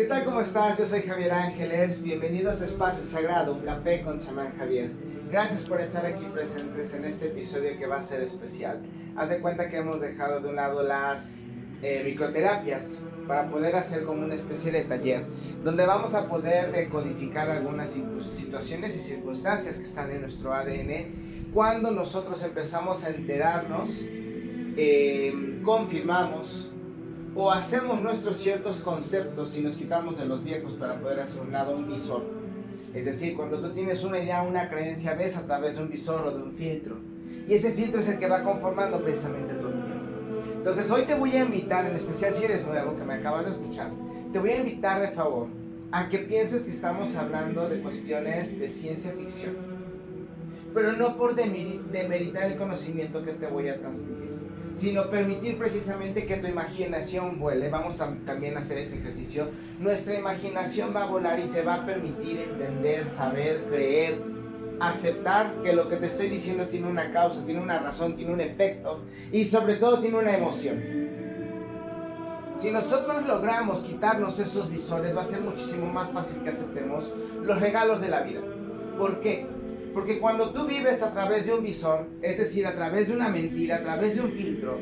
¿Qué tal? ¿Cómo estás? Yo soy Javier Ángeles. Bienvenidos a Espacio Sagrado, un café con chamán Javier. Gracias por estar aquí presentes en este episodio que va a ser especial. Haz de cuenta que hemos dejado de un lado las eh, microterapias para poder hacer como una especie de taller donde vamos a poder decodificar algunas situaciones y circunstancias que están en nuestro ADN cuando nosotros empezamos a enterarnos, eh, confirmamos o hacemos nuestros ciertos conceptos y nos quitamos de los viejos para poder hacer un lado un visor. Es decir, cuando tú tienes una idea, una creencia, ves a través de un visor o de un filtro. Y ese filtro es el que va conformando precisamente tu vida. Entonces hoy te voy a invitar, en especial si eres nuevo, que me acabas de escuchar, te voy a invitar de favor a que pienses que estamos hablando de cuestiones de ciencia ficción. Pero no por demeritar el conocimiento que te voy a transmitir sino permitir precisamente que tu imaginación vuele. Vamos a hacer ese ejercicio. Nuestra imaginación va a volar y se va a permitir entender, saber, creer, aceptar que lo que te estoy diciendo tiene una causa, tiene una razón, tiene un efecto y sobre todo tiene una emoción. Si nosotros logramos quitarnos esos visores, va a ser muchísimo más fácil que aceptemos los regalos de la vida. ¿Por qué? Porque cuando tú vives a través de un visor, es decir, a través de una mentira, a través de un filtro,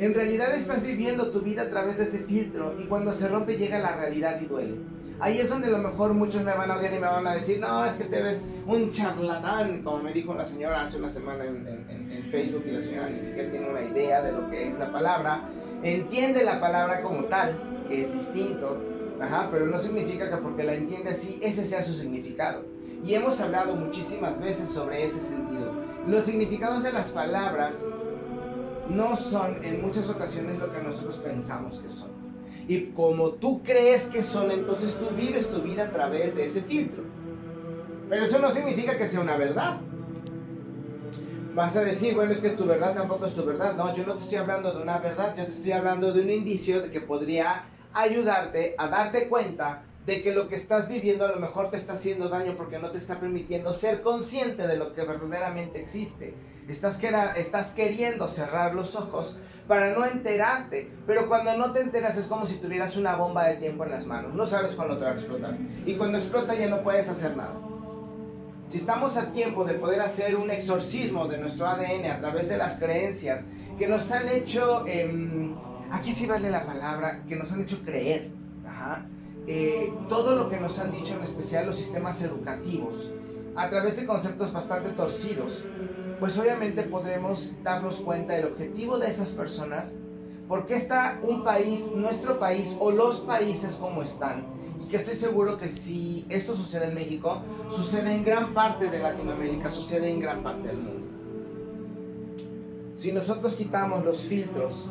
en realidad estás viviendo tu vida a través de ese filtro y cuando se rompe llega la realidad y duele. Ahí es donde a lo mejor muchos me van a odiar y me van a decir, no, es que te ves un charlatán, como me dijo una señora hace una semana en, en Facebook y la señora ni siquiera tiene una idea de lo que es la palabra, entiende la palabra como tal, que es distinto, ajá, pero no significa que porque la entiende así, ese sea su significado. Y hemos hablado muchísimas veces sobre ese sentido. Los significados de las palabras no son en muchas ocasiones lo que nosotros pensamos que son. Y como tú crees que son, entonces tú vives tu vida a través de ese filtro. Pero eso no significa que sea una verdad. Vas a decir, bueno, es que tu verdad tampoco es tu verdad. No, yo no te estoy hablando de una verdad, yo te estoy hablando de un indicio de que podría ayudarte a darte cuenta de que lo que estás viviendo a lo mejor te está haciendo daño porque no te está permitiendo ser consciente de lo que verdaderamente existe. Estás, estás queriendo cerrar los ojos para no enterarte, pero cuando no te enteras es como si tuvieras una bomba de tiempo en las manos. No sabes cuándo te va a explotar. Y cuando explota ya no puedes hacer nada. Si estamos a tiempo de poder hacer un exorcismo de nuestro ADN a través de las creencias que nos han hecho, em, aquí sí vale la palabra, que nos han hecho creer. Ajá eh, todo lo que nos han dicho, en especial los sistemas educativos, a través de conceptos bastante torcidos, pues obviamente podremos darnos cuenta del objetivo de esas personas, por qué está un país, nuestro país o los países como están. Y que estoy seguro que si esto sucede en México, sucede en gran parte de Latinoamérica, sucede en gran parte del mundo. Si nosotros quitamos los filtros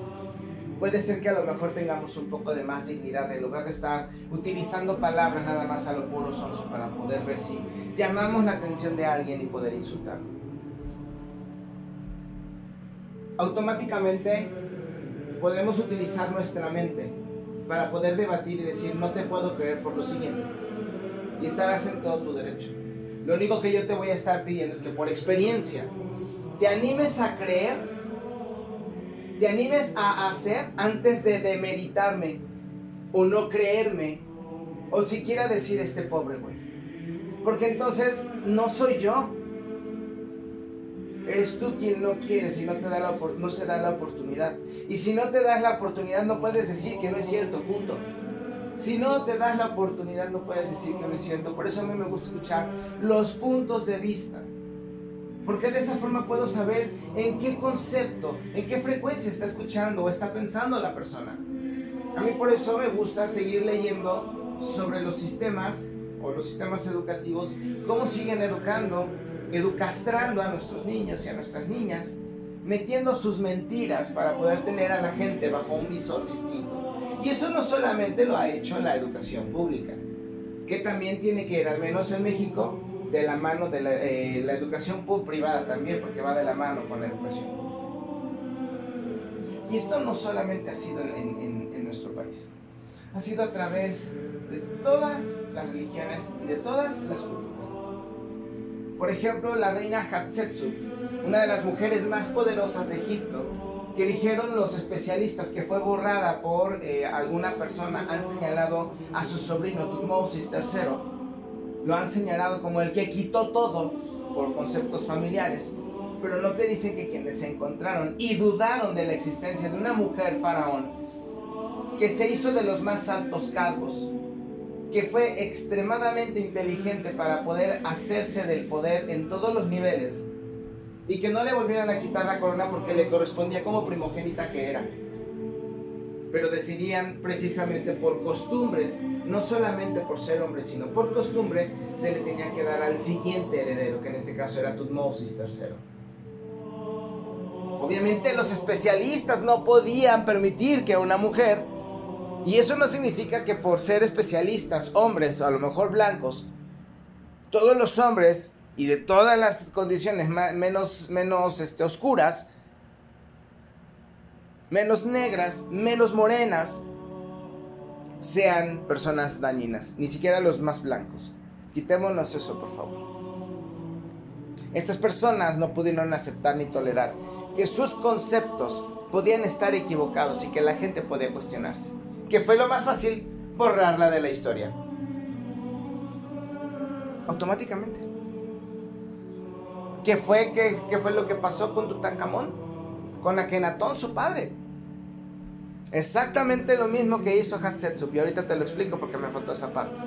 puede ser que a lo mejor tengamos un poco de más dignidad en lugar de estar utilizando palabras nada más a lo puro sonso para poder ver si llamamos la atención de alguien y poder insultarlo. Automáticamente podemos utilizar nuestra mente para poder debatir y decir no te puedo creer por lo siguiente y estarás en todo tu derecho. Lo único que yo te voy a estar pidiendo es que por experiencia te animes a creer te animes a hacer antes de demeritarme o no creerme o siquiera decir este pobre güey. Porque entonces no soy yo. Eres tú quien no quieres y no, te da la, no se da la oportunidad. Y si no te das la oportunidad no puedes decir que no es cierto, punto. Si no te das la oportunidad no puedes decir que no es cierto. Por eso a mí me gusta escuchar los puntos de vista. Porque de esta forma puedo saber en qué concepto, en qué frecuencia está escuchando o está pensando la persona. A mí por eso me gusta seguir leyendo sobre los sistemas o los sistemas educativos, cómo siguen educando, educastrando a nuestros niños y a nuestras niñas, metiendo sus mentiras para poder tener a la gente bajo un visor distinto. Y eso no solamente lo ha hecho la educación pública, que también tiene que ir, al menos en México, de la mano de la, eh, educación privada también, porque va de la mano con la educación. Y esto no solamente ha sido en, en, nuestro país, ha sido a través de todas las religiones de todas las culturas. Por ejemplo, la reina Hatshepsut, una de las mujeres más poderosas de Egipto, que dijeron los especialistas que fue borrada por eh, alguna persona, han señalado a su sobrino Tutmosis III, lo han señalado como el que quitó todo por conceptos familiares, pero no te dicen que quienes se encontraron y dudaron de la existencia de una mujer faraón que se hizo de los más altos cargos, que fue extremadamente inteligente para poder hacerse del poder en todos los niveles y que no le volvieran a quitar la corona porque le correspondía como primogénita que era. Pero decidían precisamente por costumbres, no solamente por ser hombre, sino por costumbre, se le tenía que dar al siguiente heredero, que en este caso era Tutmosis III. Obviamente los especialistas no podían permitir que una mujer y eso no significa que por ser especialistas, hombres o a lo mejor blancos, todos los hombres y de todas las condiciones menos, menos este, oscuras, menos negras, menos morenas, sean personas dañinas, ni siquiera los más blancos. Quitémonos eso, por favor. Estas personas no pudieron aceptar ni tolerar que sus conceptos podían estar equivocados y que la gente podía cuestionarse que fue lo más fácil borrarla de la historia. Automáticamente. ¿Qué fue, qué, fue lo que pasó con Tutankamón? Con Akenatón, su padre. Exactamente lo mismo que hizo Hatshepsut. Y ahorita te lo explico porque me faltó esa parte.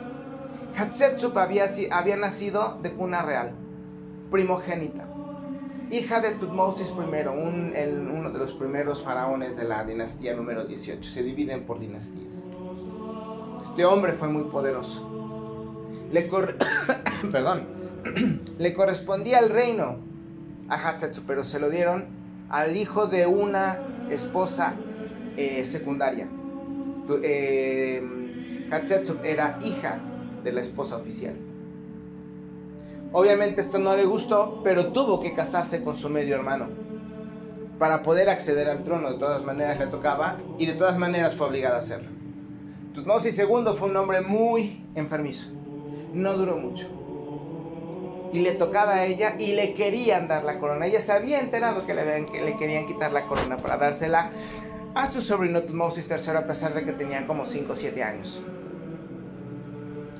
Hatshepsut había, había nacido de cuna real, primogénita hija de Tutmosis I, uno de los primeros faraones de la dinastía número 18. Se dividen por dinastías. Este hombre fue muy poderoso. Le, Perdón. le correspondía el reino a Hatshepsut, pero se lo dieron al hijo de una esposa eh, secundaria. Eh, era hija de la esposa oficial. Obviamente esto no le gustó, pero tuvo que casarse con su medio hermano para poder acceder al trono. De todas maneras le tocaba y de todas maneras fue obligada a hacerlo. Tutmosis II fue un hombre muy enfermizo. No duró mucho. Y le tocaba a ella y le querían dar la corona. Ella se había enterado que le, que le querían quitar la corona para dársela a su sobrino Tutmosis III a pesar de que tenía como 5 o 7 años.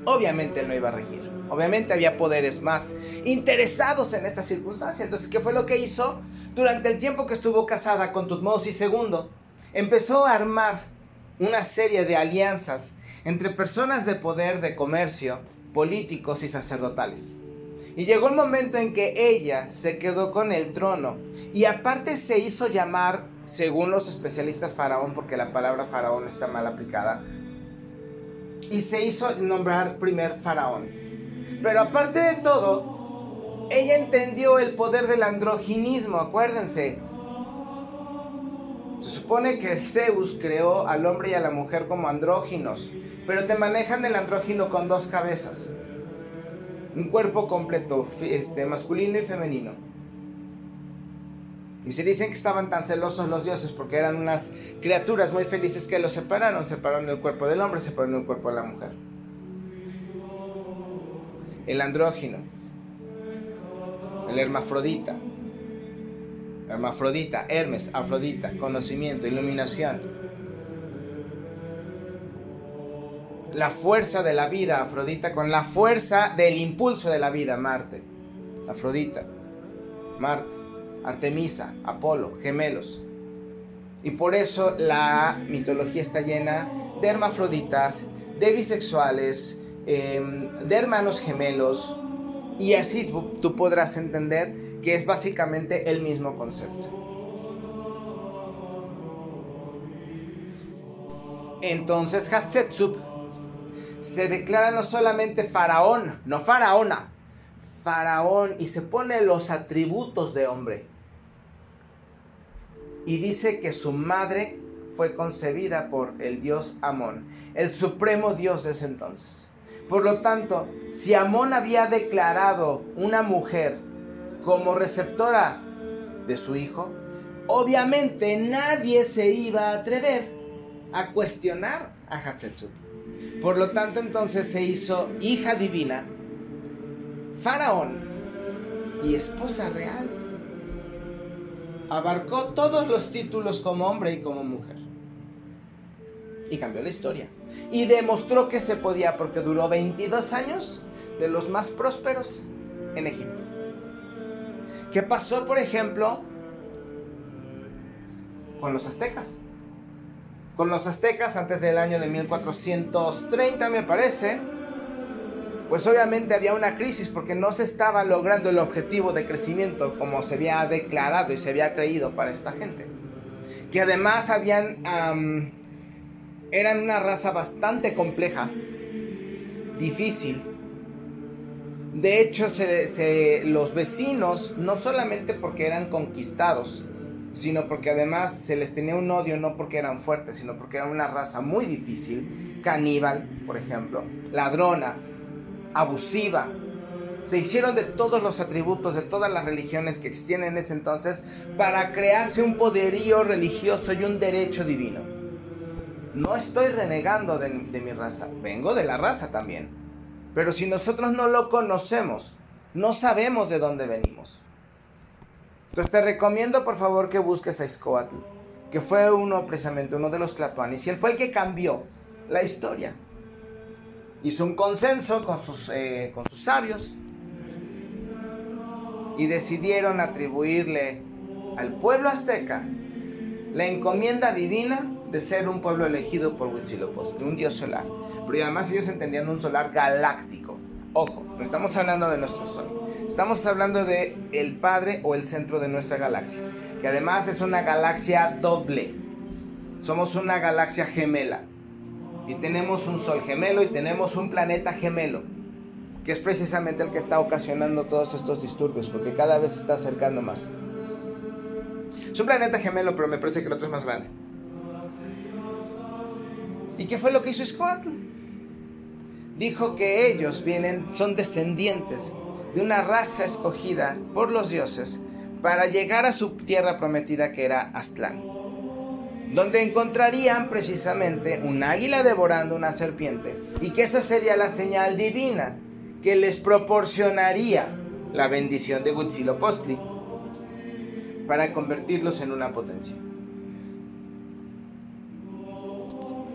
Obviamente él no iba a regir. Obviamente había poderes más interesados en esta circunstancia. Entonces, ¿qué fue lo que hizo? Durante el tiempo que estuvo casada con Tutmosis II, empezó a armar una serie de alianzas entre personas de poder, de comercio, políticos y sacerdotales. Y llegó el momento en que ella se quedó con el trono y aparte se hizo llamar, según los especialistas, faraón, porque la palabra faraón está mal aplicada, y se hizo nombrar primer faraón. Pero aparte de todo, ella entendió el poder del androginismo, acuérdense. Se supone que Zeus creó al hombre y a la mujer como andróginos, pero te manejan el andrógino con dos cabezas. Un cuerpo completo, este, masculino y femenino. Y se dicen que estaban tan celosos los dioses porque eran unas criaturas muy felices que los separaron. Separaron el cuerpo del hombre, separaron el cuerpo de la mujer el andrógino, el hermafrodita. Hermafrodita, Hermes, Afrodita, conocimiento, iluminación. La fuerza de la vida, Afrodita, con la fuerza del impulso de la vida, Marte. Afrodita, Marte, Artemisa, Apolo, gemelos. Y por eso la mitología está llena de hermafroditas, de bisexuales, Em, de hermanos gemelos y así tú, podrás entender que es básicamente el mismo concepto. Entonces Hatshepsut se declara no solamente faraón, no faraona, faraón y se pone los atributos de hombre. Y dice que su madre fue concebida por el dios Amón, el supremo dios de ese entonces. Por lo tanto, si Amón había declarado una mujer como receptora de su hijo, obviamente nadie se iba a atrever a cuestionar a Hatshepsut. Por lo tanto, entonces se hizo hija divina, faraón y esposa real. abarcó todos los títulos como hombre y como mujer. Y cambió la historia. Y demostró que se podía porque duró 22 años de los más prósperos en Egipto. ¿Qué pasó, por ejemplo, con los aztecas? Con los aztecas antes del año de 1430, me parece, pues obviamente había una crisis porque no se estaba logrando el objetivo de crecimiento como se había declarado y se había creído para esta gente. Que además habían, eran una raza bastante compleja, difícil, de hecho, los vecinos, no solamente porque eran conquistados, sino porque además se les tenía un odio no porque eran fuertes, sino porque eran una raza muy difícil, caníbal, por ejemplo, ladrona, abusiva. Se hicieron de todos los atributos de todas las religiones que existían en ese entonces para crearse un poderío religioso y un derecho divino. No estoy renegando de mi raza, vengo de la raza también pero si nosotros no lo conocemos, no sabemos de dónde venimos. Entonces te recomiendo por favor que busques a Escoatl, que fue uno precisamente, uno de los Tlatuanis, y él fue el que cambió la historia. Hizo un consenso con sus, eh, con sus sabios y decidieron atribuirle al pueblo azteca la encomienda divina de ser un pueblo elegido por Huitzilopochtli, un dios solar. Pero además ellos entendían un solar galáctico. Ojo, no estamos hablando de nuestro sol. Estamos hablando de el padre o el centro de nuestra galaxia, que además es una galaxia doble. Somos una galaxia gemela. Y tenemos un sol gemelo y tenemos un planeta gemelo, que es precisamente el que está ocasionando todos estos disturbios, porque cada vez se está acercando más. Es un planeta gemelo, pero me parece que el otro es más grande. ¿Y qué fue lo que hizo Squad? Dijo que ellos vienen, son descendientes de una raza escogida por los dioses para llegar a su tierra prometida que era Aztlán, donde encontrarían precisamente un águila devorando una serpiente y que esa sería la señal divina que les proporcionaría la bendición de Huitzilopochtli para convertirlos en una potencia.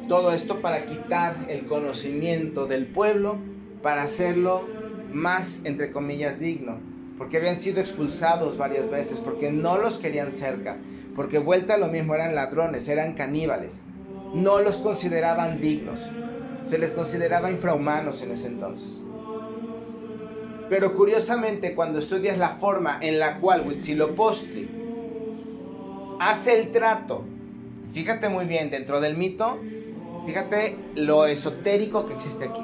Todo esto para quitar el conocimiento del pueblo, para hacerlo más, entre comillas, digno. Porque habían sido expulsados varias veces, porque no los querían cerca, porque vuelta a lo mismo eran ladrones, eran caníbales. No los consideraban dignos, se les consideraba infrahumanos en ese entonces. Pero curiosamente, cuando estudias la forma en la cual Huitzilopochtli hace el trato, fíjate muy bien, dentro del mito Fíjate lo esotérico que existe aquí.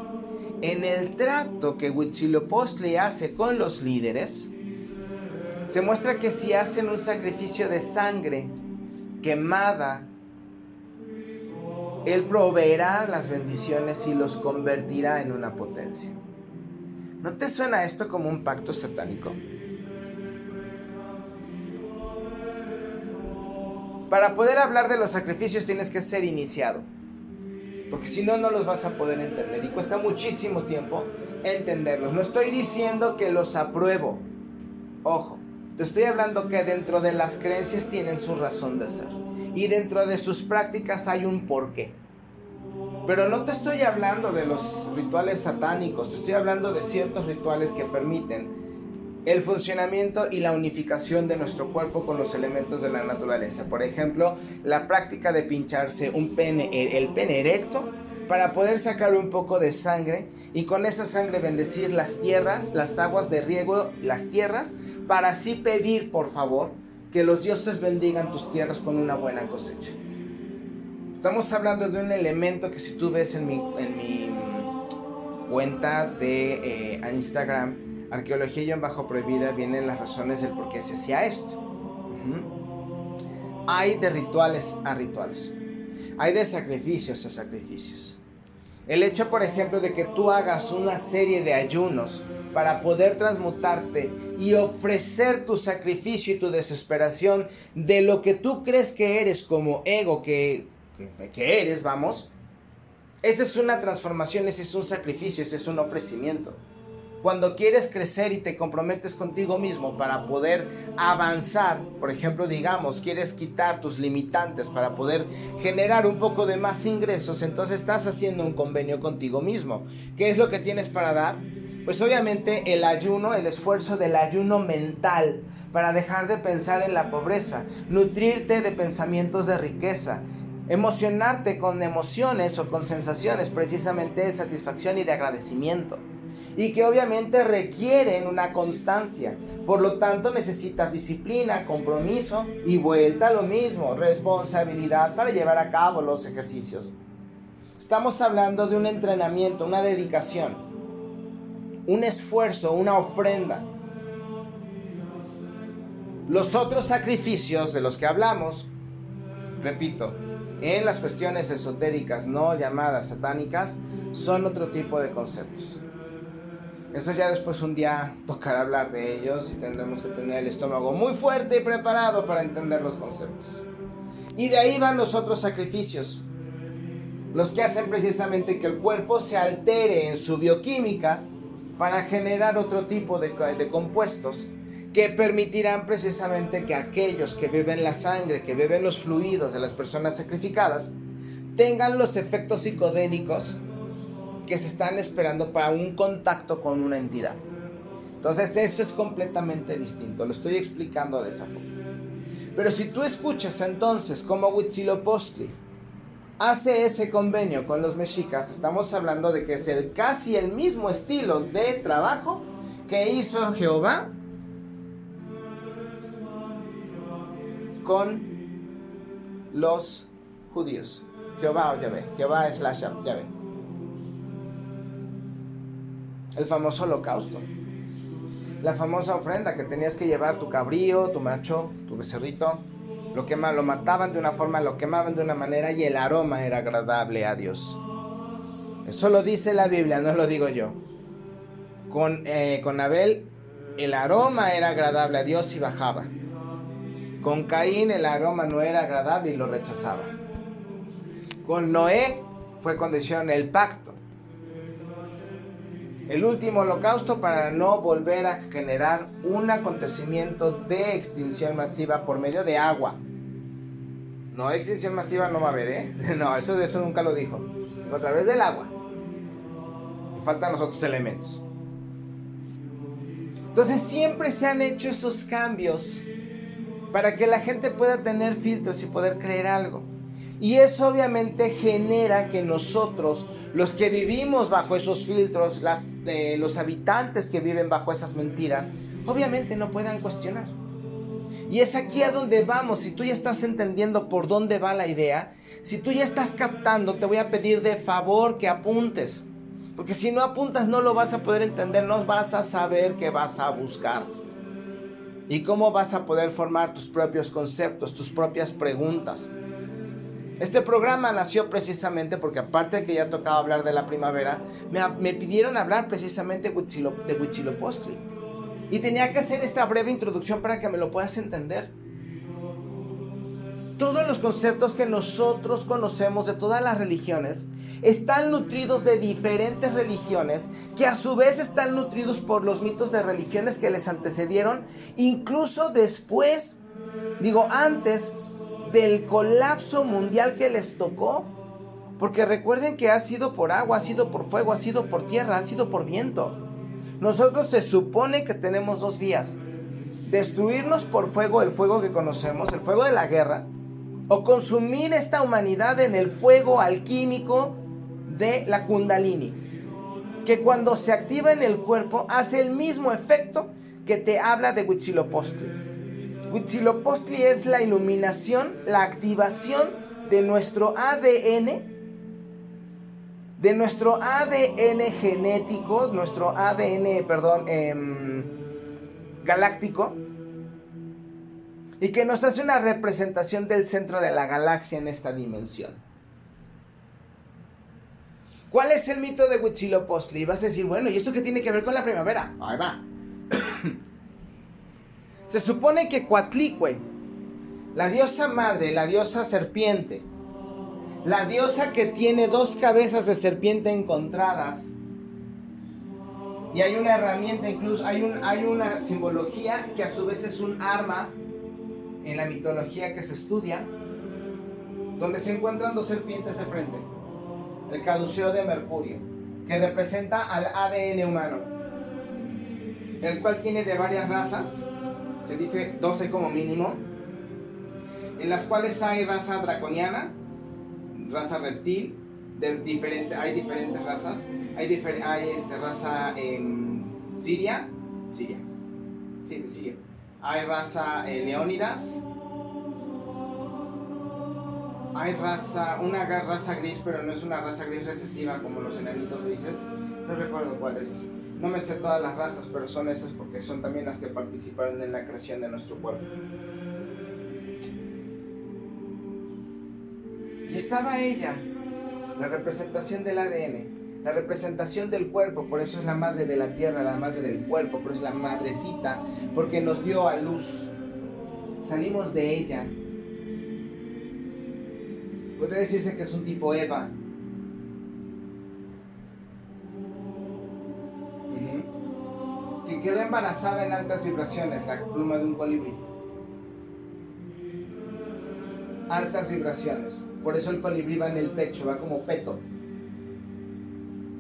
En el trato que Huitzilopochtli hace con los líderes, se muestra que si hacen un sacrificio de sangre quemada, Él proveerá las bendiciones y los convertirá en una potencia. ¿No te suena esto como un pacto satánico? Para poder hablar de los sacrificios tienes que ser iniciado porque si no, no los vas a poder entender y cuesta muchísimo tiempo entenderlos. No estoy diciendo que los apruebo, ojo, te estoy hablando que dentro de las creencias tienen su razón de ser y dentro de sus prácticas hay un porqué. Pero no te estoy hablando de los rituales satánicos, te estoy hablando de ciertos rituales que permiten el funcionamiento y la unificación de nuestro cuerpo con los elementos de la naturaleza. Por ejemplo, la práctica de pincharse un pene, el pene erecto para poder sacar un poco de sangre y con esa sangre bendecir las tierras, las aguas de riego, las tierras, para así pedir, por favor, que los dioses bendigan tus tierras con una buena cosecha. Estamos hablando de un elemento que si tú ves en mi, en mi cuenta de eh, Instagram, arqueología y en bajo prohibida vienen las razones del por qué se hacía esto. Hay de rituales a rituales. Hay de sacrificios a sacrificios. El hecho, por ejemplo, de que tú hagas una serie de ayunos para poder transmutarte y ofrecer tu sacrificio y tu desesperación de lo que tú crees que eres como ego que, que eres, vamos. Esa es una transformación, ese es un sacrificio, ese es un ofrecimiento. Cuando quieres crecer y te comprometes contigo mismo para poder avanzar, por ejemplo, digamos, quieres quitar tus limitantes para poder generar un poco de más ingresos, entonces estás haciendo un convenio contigo mismo. ¿Qué es lo que tienes para dar? Pues obviamente el ayuno, el esfuerzo del ayuno mental para dejar de pensar en la pobreza, nutrirte de pensamientos de riqueza, emocionarte con emociones o con sensaciones precisamente de satisfacción y de agradecimiento y que obviamente requieren una constancia. Por lo tanto, necesitas disciplina, compromiso y vuelta a lo mismo, responsabilidad para llevar a cabo los ejercicios. Estamos hablando de un entrenamiento, una dedicación, un esfuerzo, una ofrenda. Los otros sacrificios de los que hablamos, repito, en las cuestiones esotéricas no llamadas satánicas, son otro tipo de conceptos. Esto ya después un día tocará hablar de ellos y tendremos que tener el estómago muy fuerte y preparado para entender los conceptos. Y de ahí van los otros sacrificios, los que hacen precisamente que el cuerpo se altere en su bioquímica para generar otro tipo de, de compuestos que permitirán precisamente que aquellos que beben la sangre, que beben los fluidos de las personas sacrificadas, tengan los efectos psicodélicos que se están esperando para un contacto con una entidad. Entonces eso es completamente distinto, lo estoy explicando de esa forma. Pero si tú escuchas entonces cómo Huitzilopochtli hace ese convenio con los mexicas, estamos hablando de que es el, casi el mismo estilo de trabajo que hizo Jehová con los judíos. Jehová o Yahvé. Jehová es la Yahvé el famoso holocausto. La famosa ofrenda que tenías que llevar tu cabrío, tu macho, tu becerrito. Lo, quema, lo mataban de una forma, lo quemaban de una manera y el aroma era agradable a Dios. Eso lo dice la Biblia, no lo digo yo. Con, eh, con Abel el aroma era agradable a Dios y bajaba. Con Caín el aroma no era agradable y lo rechazaba. Con Noé fue condición el pacto el último holocausto para no volver a generar un acontecimiento de extinción masiva por medio de agua. No, extinción masiva no va a haber, ¿eh? No, eso de eso nunca lo dijo. A través del agua. Faltan los otros elementos. Entonces siempre se han hecho esos cambios para que la gente pueda tener filtros y poder creer algo. Y eso obviamente genera que nosotros, los que vivimos bajo esos filtros, eh, los habitantes que viven bajo esas mentiras, obviamente no puedan cuestionar. Y es aquí a donde vamos. Si tú ya estás entendiendo por dónde va la idea, si tú ya estás captando, te voy a pedir de favor que apuntes. Porque si no apuntas no lo vas a poder entender, no vas a saber qué vas a buscar. Y cómo vas a poder formar tus propios conceptos, tus propias preguntas. Este programa nació precisamente porque aparte de que ya tocaba hablar de la primavera, me, pidieron hablar precisamente de Huitzilopochtli. Y tenía que hacer esta breve introducción para que me lo puedas entender. Todos los conceptos que nosotros conocemos de todas las religiones están nutridos de diferentes religiones que a su vez están nutridos por los mitos de religiones que les antecedieron, incluso después, digo antes del colapso mundial que les tocó. Porque recuerden que ha sido por agua, ha sido por fuego, ha sido por tierra, ha sido por viento. Nosotros se supone que tenemos dos vías. Destruirnos por fuego, el fuego que conocemos, el fuego de la guerra, o consumir esta humanidad en el fuego alquímico de la kundalini, que cuando se activa en el cuerpo hace el mismo efecto que te habla de Huitzilopochtli. Huitzilopochtli es la iluminación, la activación de nuestro ADN, de nuestro ADN genético, nuestro ADN, perdón, em, galáctico, y que nos hace una representación del centro de la galaxia en esta dimensión. ¿Cuál es el mito de Huitzilopochtli? Vas a decir, bueno, ¿y esto qué tiene que ver con la primavera? Ahí va. Se supone que Coatlicue, la diosa madre, la diosa serpiente, la diosa que tiene dos cabezas de serpiente encontradas Y hay una herramienta, incluso hay, un, hay una simbología que a su vez es un arma en la mitología que se estudia, donde se encuentran dos serpientes de frente. El caduceo de Mercurio, que representa al ADN humano, el cual tiene de varias razas, se dice 12 como mínimo, en las cuales hay raza draconiana, raza reptil, de diferente, hay diferentes razas, hay, difer, hay este, raza en Siria, Siria, de Siria, hay raza en Leónidas, hay raza, una raza gris, pero no es una raza gris recesiva como los enanitos grises, no recuerdo cuál es. No me sé todas las razas, pero son esas porque son también las que participaron en la creación de nuestro cuerpo. Y estaba ella, la representación del ADN, la representación del cuerpo, por eso es la madre de la tierra, la madre del cuerpo, por eso es la madrecita, porque nos dio a luz. Salimos de ella. Puede decirse que es un tipo Eva. Que quedó embarazada en altas vibraciones, la pluma de un colibrí. Altas vibraciones. Por eso el colibrí va en el pecho, va como peto.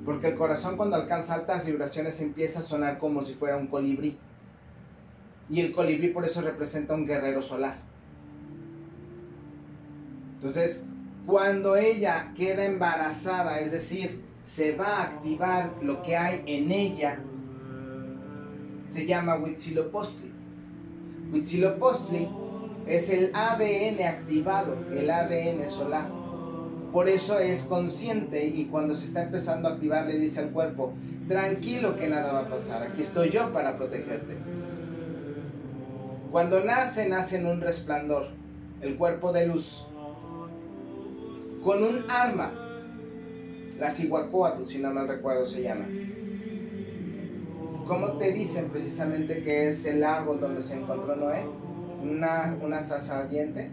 Porque el corazón cuando alcanza altas vibraciones empieza a sonar como si fuera un colibrí. Y el colibrí por eso representa un guerrero solar. Entonces, cuando ella queda embarazada, es decir, se va a activar lo que hay en ella, se llama Huitzilopochtli. Huitzilopochtli es el ADN activado, el ADN solar. Por eso es consciente y cuando se está empezando a activar le dice al cuerpo, tranquilo que nada va a pasar, aquí estoy yo para protegerte. Cuando nace, nace en un resplandor, el cuerpo de luz, con un arma, la Cihuacóatl, si no mal recuerdo se llama. ¿Cómo te dicen precisamente que es el árbol donde se encontró Noé? una, una ardiente,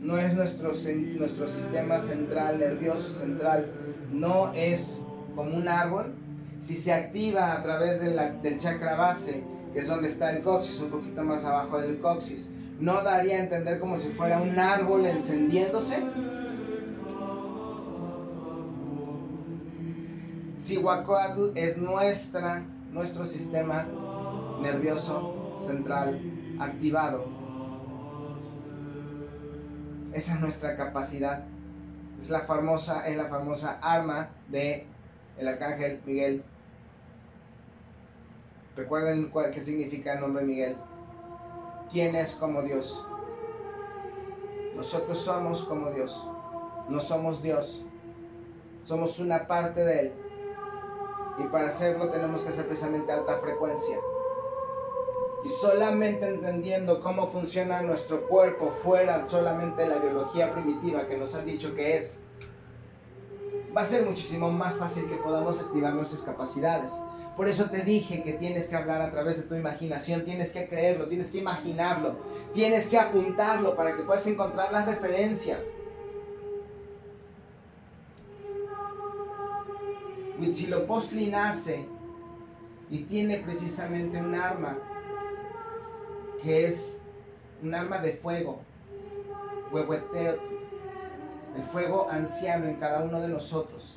no es nuestro, nuestro sistema central, nervioso central, no es como un árbol. Si se activa a través del chakra base, que es donde está el coxis, un poquito más abajo del coxis, no daría a entender como si fuera un árbol encendiéndose. Sihuacoatl es nuestra, nuestro sistema nervioso central activado. Esa es nuestra capacidad. Es la famosa, es la famosa arma de el arcángel Miguel. Recuerden cuál, qué significa el nombre Miguel. ¿Quién es como Dios? Nosotros somos como Dios. No somos Dios. Somos una parte de Él. Y para hacerlo tenemos que hacer precisamente alta frecuencia. Y solamente entendiendo cómo funciona nuestro cuerpo fuera solamente de la biología primitiva que nos han dicho que es, va a ser muchísimo más fácil que podamos activar nuestras capacidades. Por eso te dije que tienes que hablar a través de tu imaginación, tienes que creerlo, tienes que imaginarlo, tienes que apuntarlo para que puedas encontrar las referencias. Huitzilopochtli nace y tiene precisamente un arma que es un arma de fuego, el fuego anciano en cada uno de nosotros.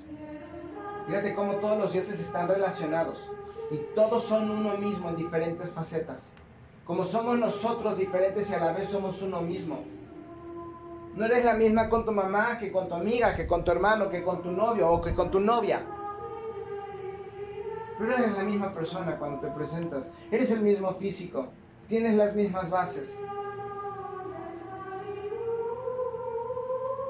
Fíjate cómo todos los dioses están relacionados y todos son uno mismo en diferentes facetas. Como somos nosotros diferentes y a la vez somos uno mismo. No eres la misma con tu mamá que con tu amiga, que con tu hermano, que con tu novio o que con tu novia. Pero eres la misma persona cuando te presentas. Eres el mismo físico tienes las mismas bases.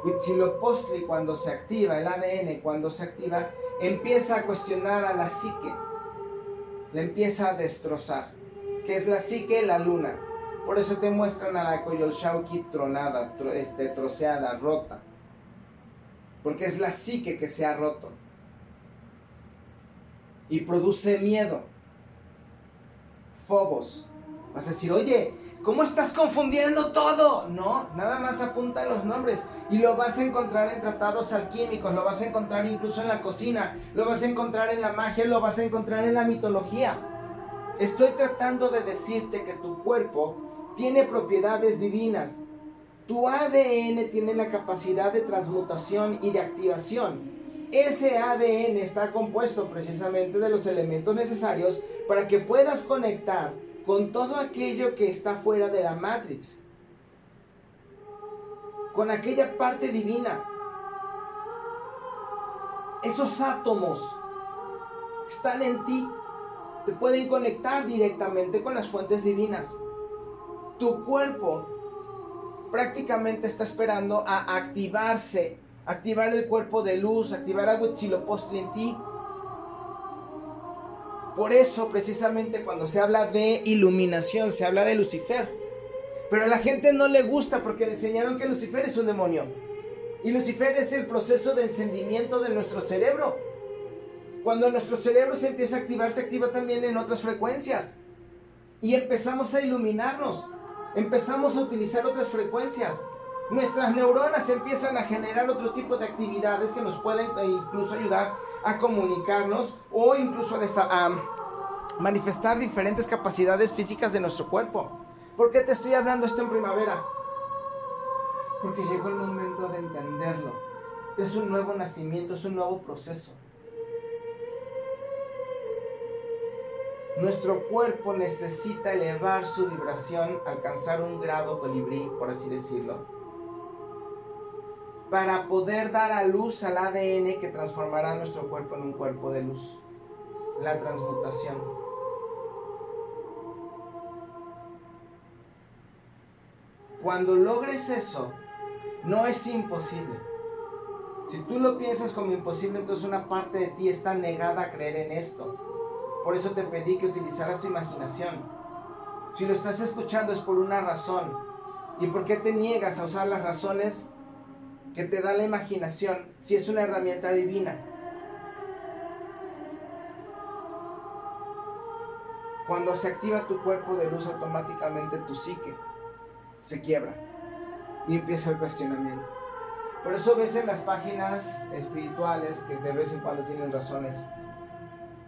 Huitzilopochtli cuando se activa, el ADN cuando se activa, empieza a cuestionar a la psique, le empieza a destrozar. ¿Qué es la psique? La luna. Por eso te muestran a la Coyolxauhqui tronada, este, troceada, rota. Porque es la psique que se ha roto. Y produce miedo. Fobos, Vas a decir, oye, ¿Cómo estás confundiendo todo? No, nada más apunta los nombres. Y lo vas a encontrar en tratados alquímicos, lo vas a encontrar incluso en la cocina, lo vas a encontrar en la magia, lo vas a encontrar en la mitología. Estoy tratando de decirte que tu cuerpo tiene propiedades divinas. Tu ADN tiene la capacidad de transmutación y de activación. Ese ADN está compuesto precisamente de los elementos necesarios para que puedas conectar con todo aquello que está fuera de la Matrix, con aquella parte divina. Esos átomos están en ti, te pueden conectar directamente con las fuentes divinas. Tu cuerpo prácticamente está esperando a activarse, activar el cuerpo de luz, activar a Huitzilopochtli en ti por eso, precisamente, cuando se habla de iluminación, se habla de Lucifer. Pero a la gente no le gusta porque le enseñaron que Lucifer es un demonio. Y Lucifer es el proceso de encendimiento de nuestro cerebro. Cuando nuestro cerebro se empieza a activar, se activa también en otras frecuencias. Y empezamos a iluminarnos. Empezamos a utilizar otras frecuencias. Nuestras neuronas empiezan a generar otro tipo de actividades que nos pueden incluso ayudar a comunicarnos o incluso a, manifestar diferentes capacidades físicas de nuestro cuerpo. ¿Por qué te estoy hablando esto en primavera? Porque llegó el momento de entenderlo. Es un nuevo nacimiento, es un nuevo proceso. Nuestro cuerpo necesita elevar su vibración, alcanzar un grado colibrí, por así decirlo, para poder dar a luz al ADN que transformará nuestro cuerpo en un cuerpo de luz. La transmutación. Cuando logres eso, no es imposible. Si tú lo piensas como imposible, entonces una parte de ti está negada a creer en esto. Por eso te pedí que utilizaras tu imaginación. Si lo estás escuchando es por una razón. ¿Y por qué te niegas a usar las razones que te da la imaginación si es una herramienta divina. Cuando se activa tu cuerpo de luz, automáticamente tu psique se quiebra y empieza el cuestionamiento. Por eso ves en las páginas espirituales que de vez en cuando tienen razones,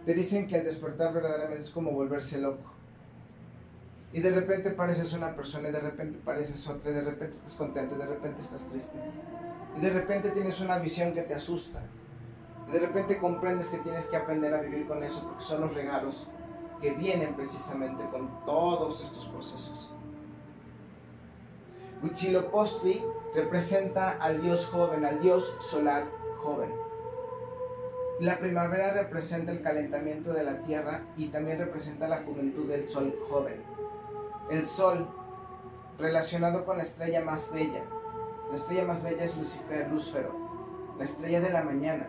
te dicen que el despertar verdaderamente es como volverse loco. Y de repente pareces una persona, y de repente pareces otra, y de repente estás contento, y de repente estás triste. Y de repente tienes una visión que te asusta. Y de repente comprendes que tienes que aprender a vivir con eso porque son los regalos que vienen precisamente con todos estos procesos. Huitzilopochtli representa al dios joven, al dios solar joven. La primavera representa el calentamiento de la tierra y también representa la juventud del sol joven. El sol relacionado con la estrella más bella, la estrella más bella es Lucifer, Lúcifero, la estrella de la mañana.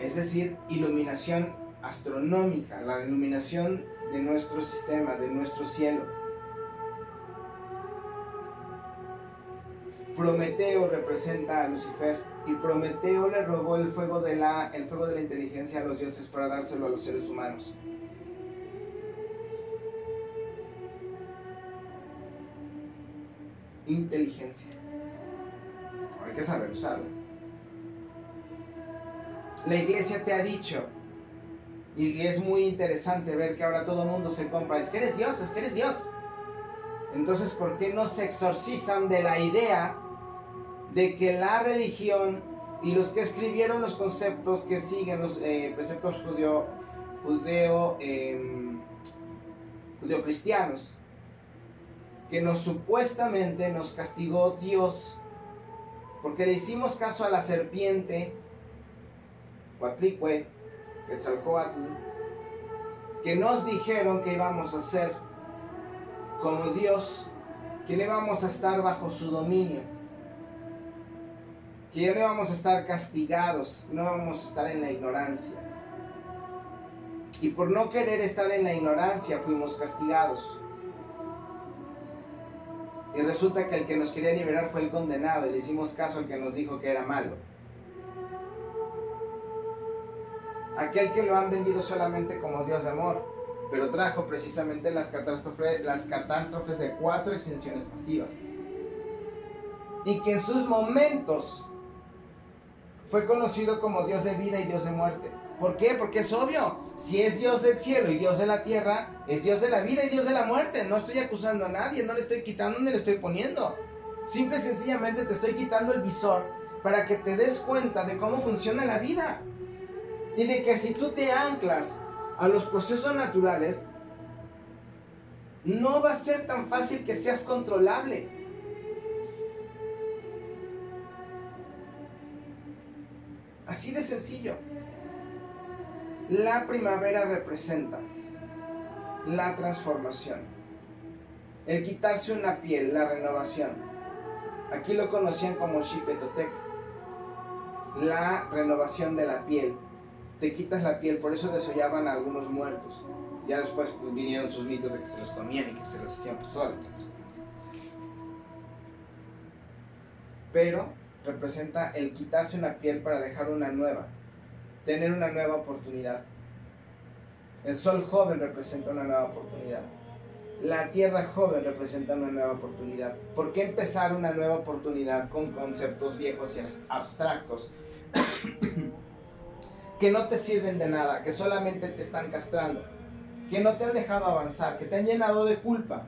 Es decir, iluminación astronómica, la iluminación de nuestro sistema, de nuestro cielo. Prometeo representa a Lucifer y Prometeo le robó el fuego de la, el fuego de la inteligencia a los dioses para dárselo a los seres humanos. Inteligencia. Hay que saber usarla. La iglesia te ha dicho, y es muy interesante ver que ahora todo el mundo se compra, es que eres Dios, es que eres Dios. Entonces, ¿por qué no se exorcizan de la idea de que la religión y los que escribieron los conceptos que siguen los eh, preceptos judeo, em, judeo cristianos que nos supuestamente nos castigó Dios porque le hicimos caso a la serpiente, Huatlicue, Quetzalcoatl, que nos dijeron que íbamos a ser como Dios, que no íbamos a estar bajo su dominio, que ya no íbamos a estar castigados, no íbamos a estar en la ignorancia. Y por no querer estar en la ignorancia fuimos castigados. Y resulta que el que nos quería liberar fue el condenado y le hicimos caso al que nos dijo que era malo. Aquel que lo han vendido solamente como Dios de amor, pero trajo precisamente las catástrofes, las catástrofes de cuatro extinciones masivas. Y que en sus momentos fue conocido como Dios de vida y Dios de muerte. ¿Por qué? Porque es obvio. Si es Dios del cielo y Dios de la tierra, es Dios de la vida y Dios de la muerte. No estoy acusando a nadie, no le estoy quitando ni le estoy poniendo. Simple y sencillamente te estoy quitando el visor para que te des cuenta de cómo funciona la vida. Y de que si tú te anclas a los procesos naturales, no va a ser tan fácil que seas controlable. Así de sencillo. La primavera representa la transformación, el quitarse una piel, la renovación. Aquí lo conocían como Xipetotec, la renovación de la piel. Te quitas la piel, por eso desollaban a algunos muertos. Ya después pues, vinieron sus mitos de que se los comían y que se los hacían pozole. Pero representa el quitarse una piel para dejar una nueva, tener una nueva oportunidad. El sol joven representa una nueva oportunidad. La tierra joven representa una nueva oportunidad. ¿Por qué empezar una nueva oportunidad con conceptos viejos y abstractos que no te sirven de nada, que solamente te están castrando, que no te han dejado avanzar, que te han llenado de culpa?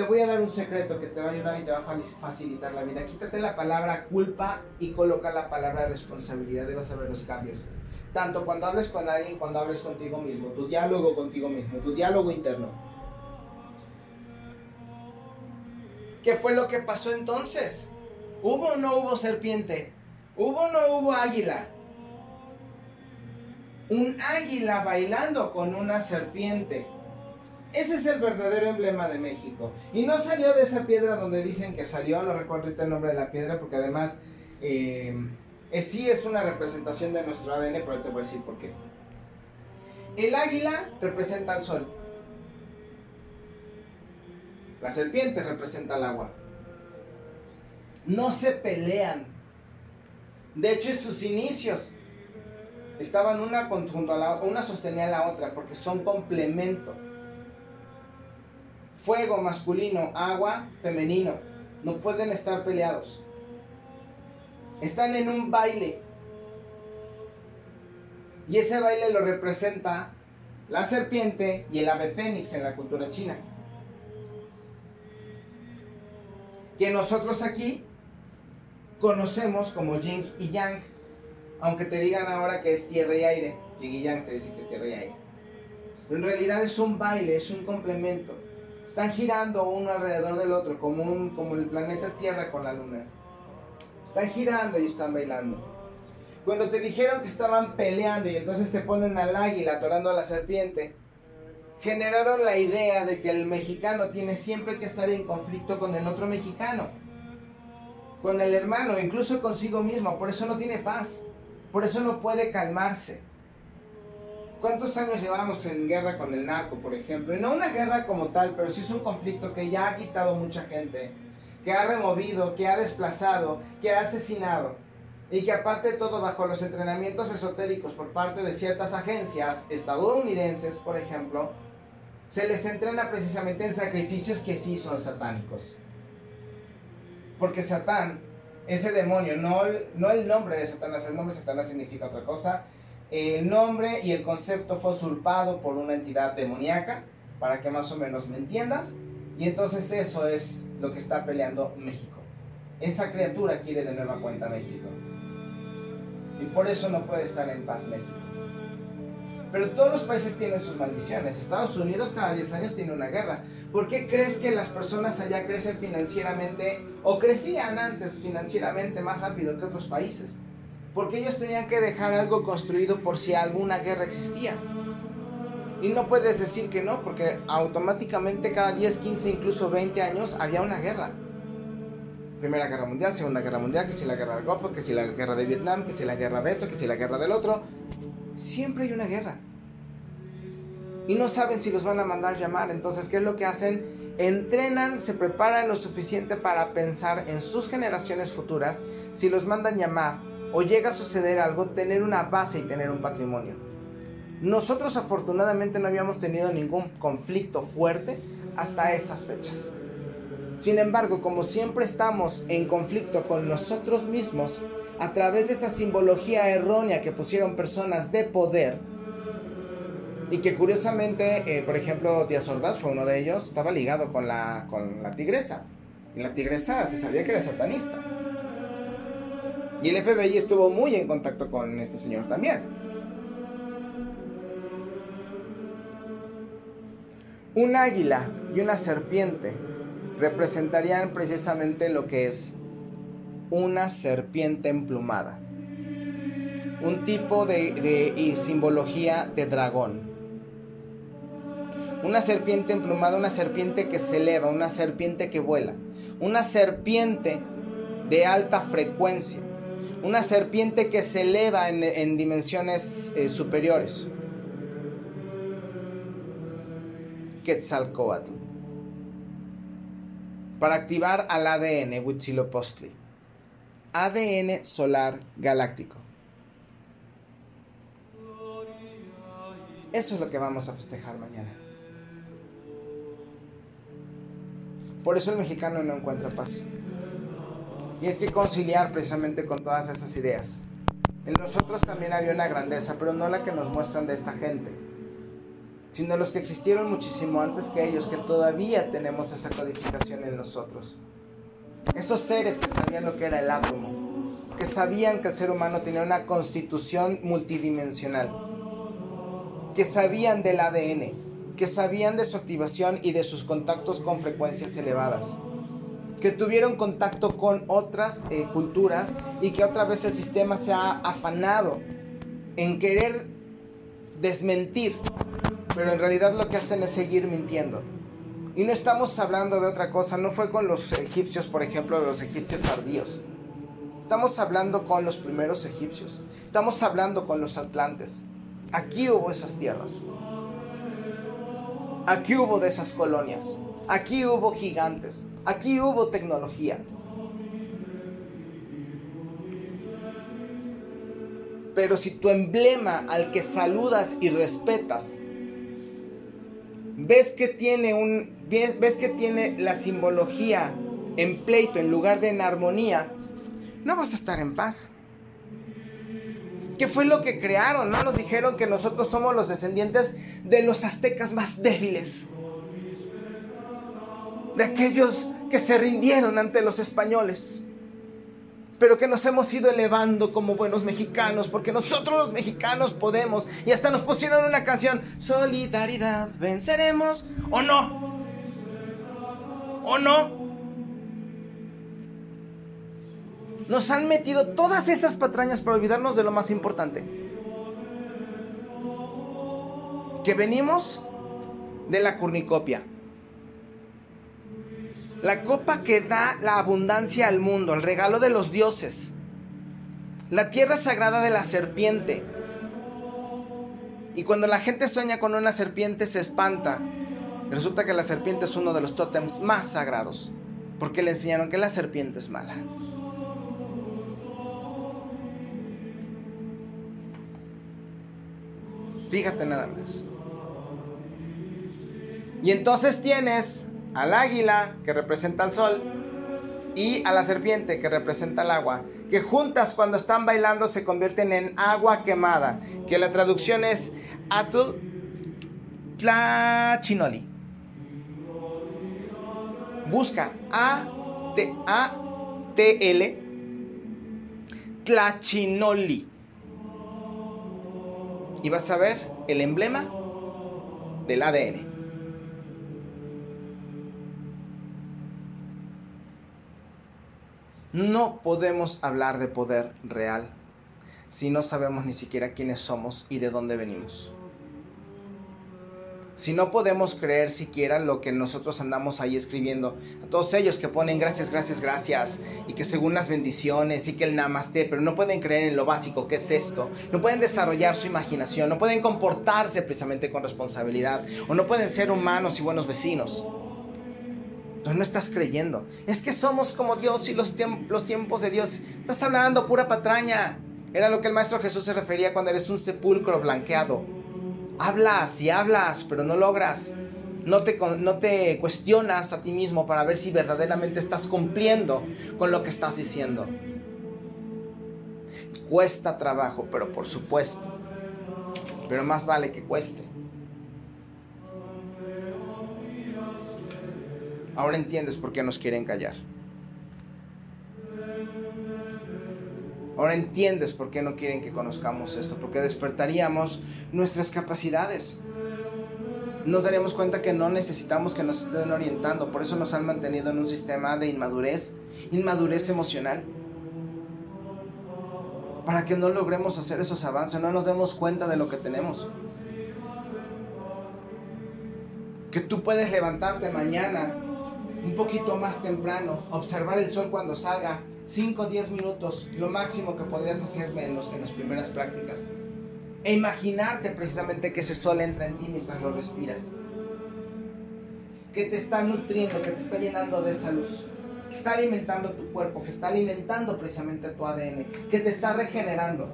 Te voy a dar un secreto que te va a ayudar y te va a facilitar la vida. Quítate la palabra culpa y coloca la palabra responsabilidad y vas los cambios. Tanto cuando hables con alguien, cuando hables contigo mismo, tu diálogo contigo mismo, tu diálogo interno. ¿Qué fue lo que pasó entonces? ¿Hubo o no hubo serpiente? ¿Hubo o no hubo águila? Un águila bailando con una serpiente. Ese es el verdadero emblema de México. Y no salió de esa piedra donde dicen que salió, no recuerdo el nombre de la piedra, porque además eh, sí es una representación de nuestro ADN, pero te voy a decir por qué. El águila representa al sol. La serpiente representa el agua. No se pelean. De hecho, en sus inicios estaban una junto a la una sostenía a la otra porque son complemento fuego masculino, agua femenino. No pueden estar peleados. Están en un baile. Y ese baile lo representa la serpiente y el ave fénix en la cultura china. Que nosotros aquí conocemos como yin y yang. Aunque te digan ahora que es tierra y aire. Yin y yang te dicen que es tierra y aire. Pero en realidad es un baile, es un complemento. Están girando uno alrededor del otro, como, un, como el planeta Tierra con la Luna. Están girando y están bailando. Cuando te dijeron que estaban peleando y entonces te ponen al águila atorando a la serpiente, generaron la idea de que el mexicano tiene siempre que estar en conflicto con el otro mexicano, con el hermano, incluso consigo mismo. Por eso no tiene paz, por eso no puede calmarse. ¿Cuántos años llevamos en guerra con el narco, por ejemplo? Y no una guerra como tal, pero sí es un conflicto que ya ha quitado mucha gente, que ha removido, que ha desplazado, que ha asesinado. Y que aparte de todo, bajo los entrenamientos esotéricos por parte de ciertas agencias estadounidenses, por ejemplo, se les entrena precisamente en sacrificios que sí son satánicos. Porque Satán, ese demonio, no, no el nombre de Satanás, el nombre de Satanás significa otra cosa, el nombre y el concepto fue usurpado por una entidad demoníaca, para que más o menos me entiendas. Y entonces eso es lo que está peleando México. Esa criatura quiere de nueva cuenta México. Y por eso no puede estar en paz México. Pero todos los países tienen sus maldiciones. Estados Unidos cada 10 años tiene una guerra. ¿Por qué crees que las personas allá crecen financieramente o crecían antes financieramente más rápido que otros países? Porque ellos tenían que dejar algo construido por si alguna guerra existía. Y no puedes decir que no, porque automáticamente cada 10, 15, incluso 20 años había una guerra. Primera Guerra Mundial, Segunda Guerra Mundial, que si la guerra del Golfo, que si la guerra de Vietnam, que si la guerra de esto, que si la guerra del otro. Siempre hay una guerra. Y no saben si los van a mandar llamar. Entonces, ¿qué es lo que hacen? Entrenan, se preparan lo suficiente para pensar en sus generaciones futuras. Si los mandan llamar, o llega a suceder algo, tener una base y tener un patrimonio. Nosotros afortunadamente no habíamos tenido ningún conflicto fuerte hasta esas fechas. Sin embargo, como siempre estamos en conflicto con nosotros mismos, a través de esa simbología errónea que pusieron personas de poder, y que curiosamente, eh, por ejemplo, Díaz Ordaz fue uno de ellos, estaba ligado con la, con la tigresa. La tigresa se sabía que era satanista. Y el FBI estuvo muy en contacto con este señor también. Un águila y una serpiente representarían precisamente lo que es una serpiente emplumada. Un tipo de, de simbología de dragón. Una serpiente emplumada, una serpiente que se eleva, una serpiente que vuela. Una serpiente de alta frecuencia. Una serpiente que se eleva en, dimensiones eh, superiores. Quetzalcoatl. Para activar al ADN Huitzilopochtli. ADN solar galáctico. Eso es lo que vamos a festejar mañana. Por eso el mexicano no encuentra paz. Y es que conciliar precisamente con todas esas ideas. En nosotros también había una grandeza, pero no la que nos muestran de esta gente, sino los que existieron muchísimo antes que ellos, que todavía tenemos esa codificación en nosotros. Esos seres que sabían lo que era el átomo, que sabían que el ser humano tenía una constitución multidimensional, que sabían del ADN, que sabían de su activación y de sus contactos con frecuencias elevadas, que tuvieron contacto con otras eh, culturas y que otra vez el sistema se ha afanado en querer desmentir, pero en realidad lo que hacen es seguir mintiendo. Y no estamos hablando de otra cosa, no fue con los egipcios, por ejemplo, de los egipcios tardíos. Estamos hablando con los primeros egipcios. Estamos hablando con los atlantes. Aquí hubo esas tierras. Aquí hubo de esas colonias. Aquí hubo gigantes. Aquí hubo tecnología. Pero si tu emblema al que saludas y respetas ves que tiene un ves que tiene la simbología en pleito en lugar de en armonía, no vas a estar en paz. ¿Qué fue lo que crearon? ¿No? Nos dijeron que nosotros somos los descendientes de los aztecas más débiles. De aquellos que se rindieron ante los españoles. Pero que nos hemos ido elevando como buenos mexicanos. Porque nosotros los mexicanos podemos. Y hasta nos pusieron una canción. Solidaridad, venceremos. ¿O no? ¿O no? nos han metido todas esas patrañas para olvidarnos de lo más importante. Que venimos de la cornicopia. La copa que da la abundancia al mundo, el regalo de los dioses. La tierra sagrada de la serpiente. Y cuando la gente sueña con una serpiente se espanta. Resulta que la serpiente es uno de los tótems más sagrados. Porque le enseñaron que la serpiente es mala. Fíjate nada más. Y entonces tienes al águila que representa al sol y a la serpiente que representa el agua, que juntas cuando están bailando se convierten en agua quemada, que la traducción es Atul Tlachinoli. Busca A T A T L Tlachinoli y vas a ver el emblema del ADN. No podemos hablar de poder real si no sabemos ni siquiera quiénes somos y de dónde venimos si no podemos creer siquiera lo que nosotros andamos ahí escribiendo, a todos ellos que ponen gracias, gracias, gracias, y que según las bendiciones y que el namaste, pero no pueden creer en lo básico que es esto, no pueden desarrollar su imaginación, no pueden comportarse precisamente con responsabilidad, o no pueden ser humanos y buenos vecinos. Entonces no estás creyendo. Es que somos como Dios y los, los tiempos de Dios. Estás hablando pura patraña. Era lo que el Maestro Jesús se refería cuando eres un sepulcro blanqueado Hablas y hablas, pero no logras. No te, no te cuestionas a ti mismo para ver si verdaderamente estás cumpliendo con lo que estás diciendo. Cuesta trabajo, pero por supuesto. Pero más vale que cueste. Ahora entiendes por qué nos quieren callar. Ahora entiendes por qué no quieren que conozcamos esto, porque despertaríamos nuestras capacidades. Nos daríamos cuenta que no necesitamos que nos estén orientando, por eso nos han mantenido en un sistema de inmadurez, inmadurez emocional. Para que no logremos hacer esos avances, no nos demos cuenta de lo que tenemos. Que tú puedes levantarte mañana un poquito más temprano, observar el sol cuando salga, 5 o 10 minutos, lo máximo que podrías hacer en, en las primeras prácticas. E imaginarte precisamente que ese sol entra en ti mientras lo respiras. Que te está nutriendo, que te está llenando de esa luz. Que está alimentando tu cuerpo, que está alimentando precisamente tu ADN. Que te está regenerando.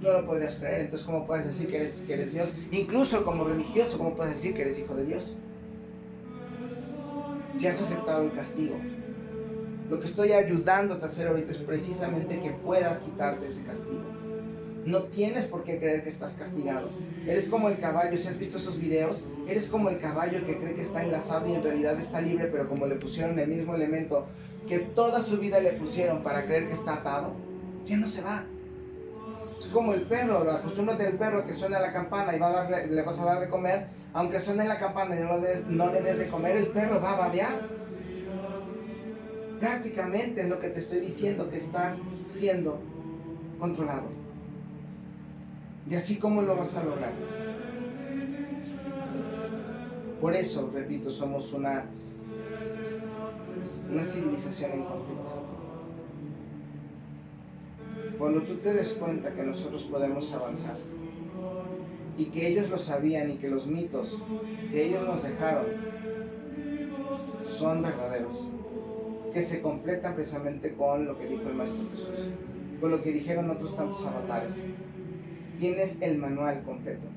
No lo podrías creer. Entonces, ¿cómo puedes decir que eres, que eres Dios? Incluso como religioso, ¿cómo puedes decir que eres hijo de Dios? Si has aceptado el castigo. Lo que estoy ayudándote a hacer ahorita es precisamente que puedas quitarte ese castigo. No tienes por qué creer que estás castigado. Eres como el caballo, si has visto esos videos, eres como el caballo que cree que está enlazado y en realidad está libre, pero como le pusieron el mismo elemento que toda su vida le pusieron para creer que está atado, ya no se va. Es como el perro, acostúmbrate al perro que suena la campana y va a darle, le vas a dar de comer, aunque suene la campana y no, no le des de comer, el perro va a babear prácticamente es lo que te estoy diciendo que estás siendo controlado. Y así como lo vas a lograr. Por eso, repito, somos una, una civilización en conflicto. Cuando tú te des cuenta que nosotros podemos avanzar y que ellos lo sabían y que los mitos que ellos nos dejaron son verdaderos que se completan precisamente con lo que dijo el Maestro Jesús, con lo que dijeron otros tantos avatares. Tienes el manual completo.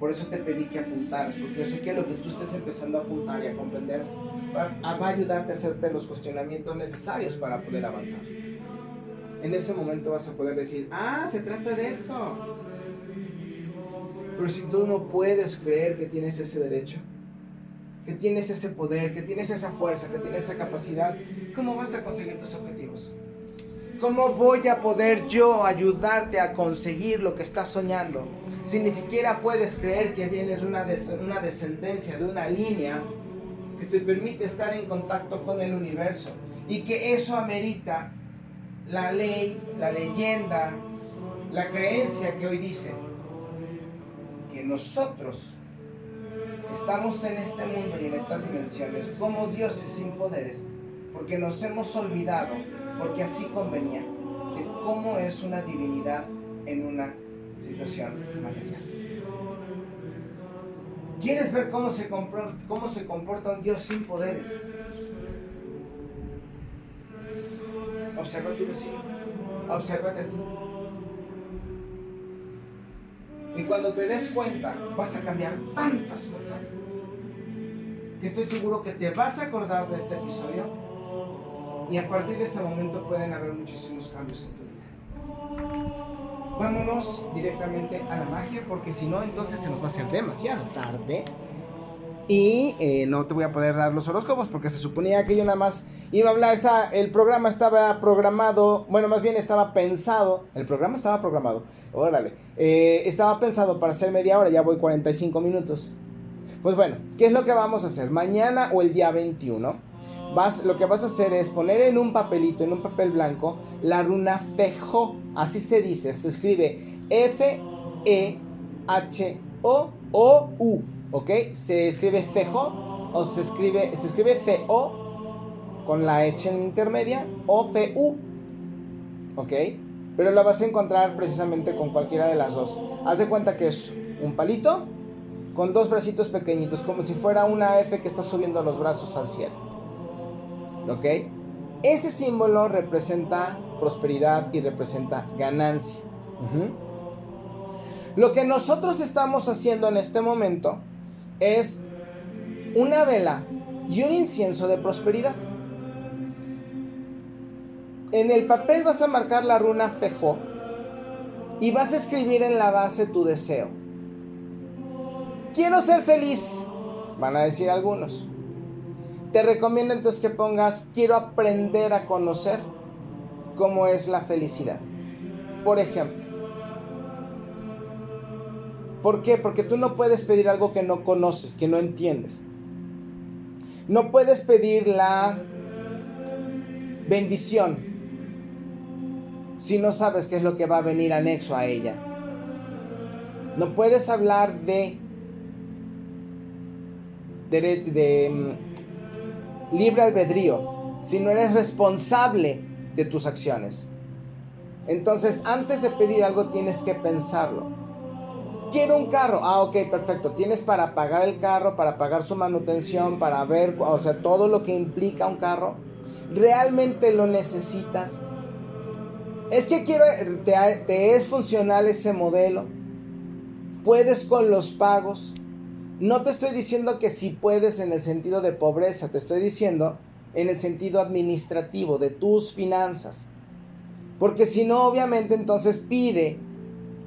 Por eso te pedí que apuntaras, porque yo sé que lo que tú estés empezando a apuntar y a comprender va, a ayudarte a hacerte los cuestionamientos necesarios para poder avanzar. En ese momento vas a poder decir, ah, se trata de esto. Pero si tú no puedes creer que tienes ese derecho, que tienes ese poder, que tienes esa fuerza, que tienes esa capacidad, ¿cómo vas a conseguir tus objetivos? ¿Cómo voy a poder yo ayudarte a conseguir lo que estás soñando? Si ni siquiera puedes creer que vienes una, una descendencia de una línea que te permite estar en contacto con el universo y que eso amerita la ley, la leyenda, la creencia que hoy dice que nosotros Estamos en este mundo y en estas dimensiones como dioses sin poderes, porque nos hemos olvidado, porque así convenía, de cómo es una divinidad en una situación material. ¿Quieres ver cómo se, comporta, cómo se comporta un Dios sin poderes? Observa a tu vecino, obsérvate a ti. Y cuando te des cuenta, vas a cambiar tantas cosas. Que estoy seguro que te vas a acordar de este episodio. Y a partir de este momento pueden haber muchísimos cambios en tu vida. Vámonos directamente a la magia, porque si no, entonces se nos va a hacer demasiado tarde. Y eh, no te voy a poder dar los horóscopos porque se suponía que yo nada más iba a hablar. Está, el programa estaba programado, bueno, más bien estaba pensado. El programa estaba programado, órale. Eh, estaba pensado para hacer media hora, ya voy 45 minutos. Pues bueno, ¿qué es lo que vamos a hacer? Mañana o el día 21, vas, lo que vas a hacer es poner en un papelito, en un papel blanco, la runa Fejo. Así se dice, se escribe F-E-H-O-O-U. ¿Ok? Se escribe fejo o se escribe, se escribe feo con la H en intermedia o feu, ¿ok? Pero la vas a encontrar precisamente con cualquiera de las dos. Haz de cuenta que es un palito con dos bracitos pequeñitos, como si fuera una F que está subiendo los brazos al cielo. ¿Ok? Ese símbolo representa prosperidad y representa ganancia. Lo que nosotros estamos haciendo en este momento es una vela y un incienso de prosperidad. En el papel vas a marcar la runa Fejó y vas a escribir en la base tu deseo. Quiero ser feliz, van a decir algunos. Te recomiendo entonces que pongas quiero aprender a conocer cómo es la felicidad. Por ejemplo, ¿por qué? Porque tú no puedes pedir algo que no conoces, que no entiendes. No puedes pedir la bendición si no sabes qué es lo que va a venir anexo a ella. No puedes hablar de, de, mm, libre albedrío si no eres responsable de tus acciones. Entonces, antes de pedir algo tienes que pensarlo quiero un carro. Ah, ok, perfecto. Tienes para pagar el carro, para pagar su manutención, para ver, o sea, todo lo que implica un carro. ¿Realmente lo necesitas? Es que quiero, te, te es funcional ese modelo. Puedes con los pagos. No te estoy diciendo que si puedes en el sentido de pobreza, te estoy diciendo en el sentido administrativo de tus finanzas. Porque si no, obviamente entonces pide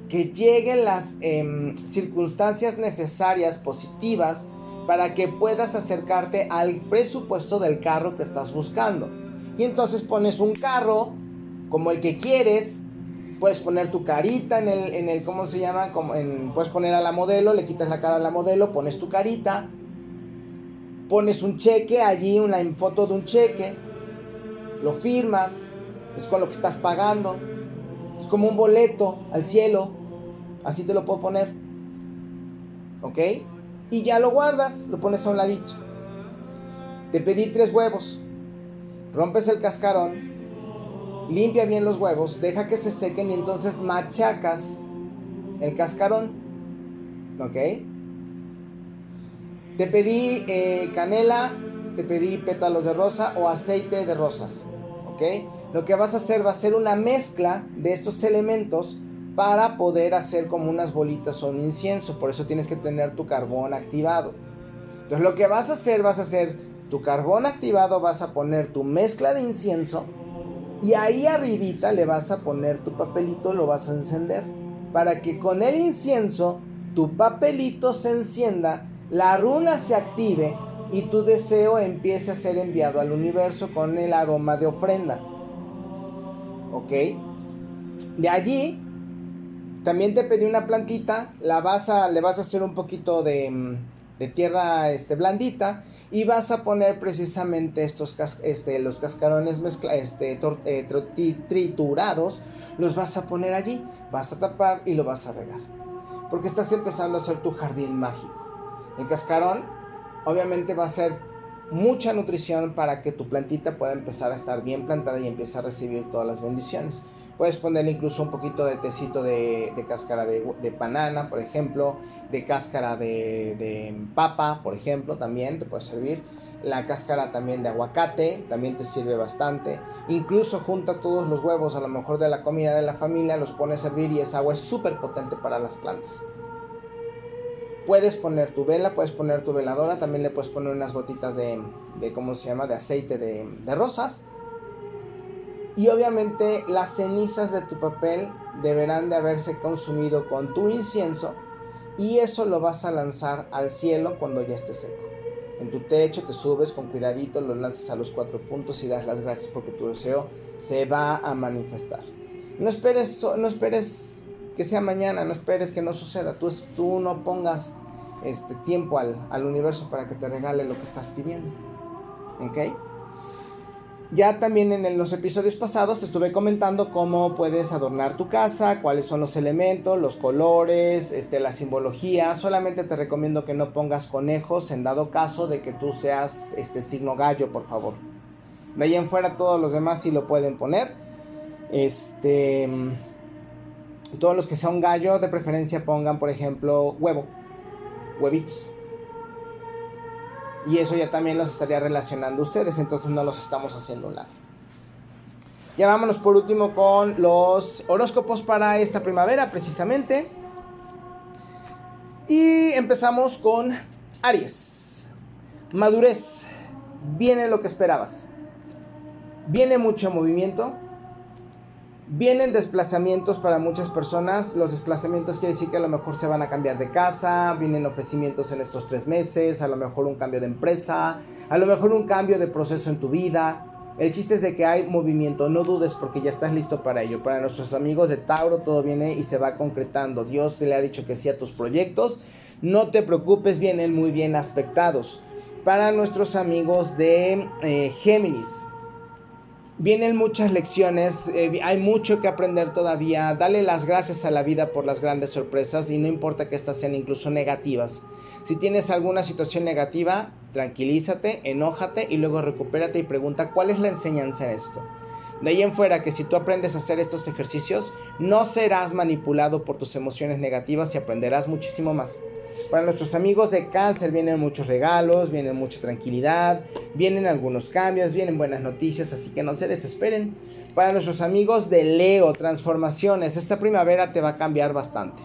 que lleguen las em, circunstancias necesarias, positivas, para que puedas acercarte al presupuesto del carro que estás buscando. Y entonces pones un carro como el que quieres, puedes poner tu carita en el, en el ¿cómo se llama? Puedes poner a la modelo, le quitas la cara a la modelo, pones tu carita, pones un cheque allí, una foto de un cheque, lo firmas, es con lo que estás pagando, es como un boleto al cielo, Así te lo puedo poner. ¿Ok? Y ya lo guardas, lo pones a un ladito. Te pedí tres huevos. Rompes el cascarón. Limpia bien los huevos. Deja que se sequen y entonces machacas el cascarón. ¿Ok? Te pedí eh, canela, te pedí pétalos de rosa o aceite de rosas. ¿Ok? Lo que vas a hacer va a ser una mezcla de estos elementos para poder hacer como unas bolitas o un incienso. Por eso tienes que tener tu carbón activado. Entonces lo que vas a hacer, vas a hacer tu carbón activado, vas a poner tu mezcla de incienso y ahí arribita le vas a poner tu papelito, lo vas a encender. Para que con el incienso tu papelito se encienda, la runa se active y tu deseo empiece a ser enviado al universo con el aroma de ofrenda. ¿Ok? De allí también te pedí una plantita, la vas a, le vas a hacer un poquito de, mm, de tierra este, blandita y vas a poner precisamente estos este, los cascarones mezcla, este, eh, triturados, los vas a poner allí, vas a tapar y lo vas a regar. Porque estás empezando a hacer tu jardín mágico. El cascarón obviamente va a ser mucha nutrición para que tu plantita pueda empezar a estar bien plantada y empiece a recibir todas las bendiciones. Puedes ponerle incluso un poquito de tecito de, cáscara de, banana, por ejemplo, de cáscara de, papa, por ejemplo, también te puede servir. La cáscara también de aguacate también te sirve bastante. Incluso junta todos los huevos, a lo mejor de la comida de la familia, los pones a servir y esa agua es súper potente para las plantas. Puedes poner tu vela, puedes poner tu veladora, también le puedes poner unas gotitas de, de ¿cómo se llama?, de aceite de, de rosas y obviamente las cenizas de tu papel deberán de haberse consumido con tu incienso y eso lo vas a lanzar al cielo cuando ya esté seco. En tu techo te subes con cuidadito, lo lanzas a los cuatro puntos y das las gracias porque tu deseo se va a manifestar. No esperes, no esperes que sea mañana, no esperes que no suceda. Tú, tú no pongas este tiempo al, al universo para que te regale lo que estás pidiendo. ¿Ok? Ya también en los episodios pasados te estuve comentando cómo puedes adornar tu casa, cuáles son los elementos, los colores, este, la simbología. Solamente te recomiendo que no pongas conejos en dado caso de que tú seas este signo gallo, por favor. De ahí en fuera todos los demás sí lo pueden poner. Este, todos los que son gallo de preferencia pongan, por ejemplo, huevo, huevitos. Y eso ya también los estaría relacionando ustedes, entonces no los estamos haciendo un lado. Ya vámonos por último con los horóscopos para esta primavera, precisamente. Y empezamos con Aries. Madurez. Viene lo que esperabas. Viene mucho movimiento. Vienen desplazamientos para muchas personas. Los desplazamientos quiere decir que a lo mejor se van a cambiar de casa. Vienen ofrecimientos en estos tres meses. A lo mejor un cambio de empresa. A lo mejor un cambio de proceso en tu vida el chiste es de que hay movimiento, no dudes porque ya estás listo para ello. Para nuestros amigos de Tauro todo viene y se va concretando. Dios te le ha dicho que sí a tus proyectos. No te preocupes, vienen muy bien aspectados. Para nuestros amigos de eh, Géminis, vienen muchas lecciones, eh, hay mucho que aprender todavía. Dale las gracias a la vida por las grandes sorpresas y no importa que estas sean incluso negativas. Si tienes alguna situación negativa, tranquilízate, enójate y luego recupérate y pregunta cuál es la enseñanza en esto. De ahí en fuera que si tú aprendes a hacer estos ejercicios, no serás manipulado por tus emociones negativas y aprenderás muchísimo más. Para nuestros amigos de cáncer vienen muchos regalos, vienen mucha tranquilidad, vienen algunos cambios, vienen buenas noticias, así que no se desesperen. Para nuestros amigos de Leo, transformaciones, esta primavera te va a cambiar bastante.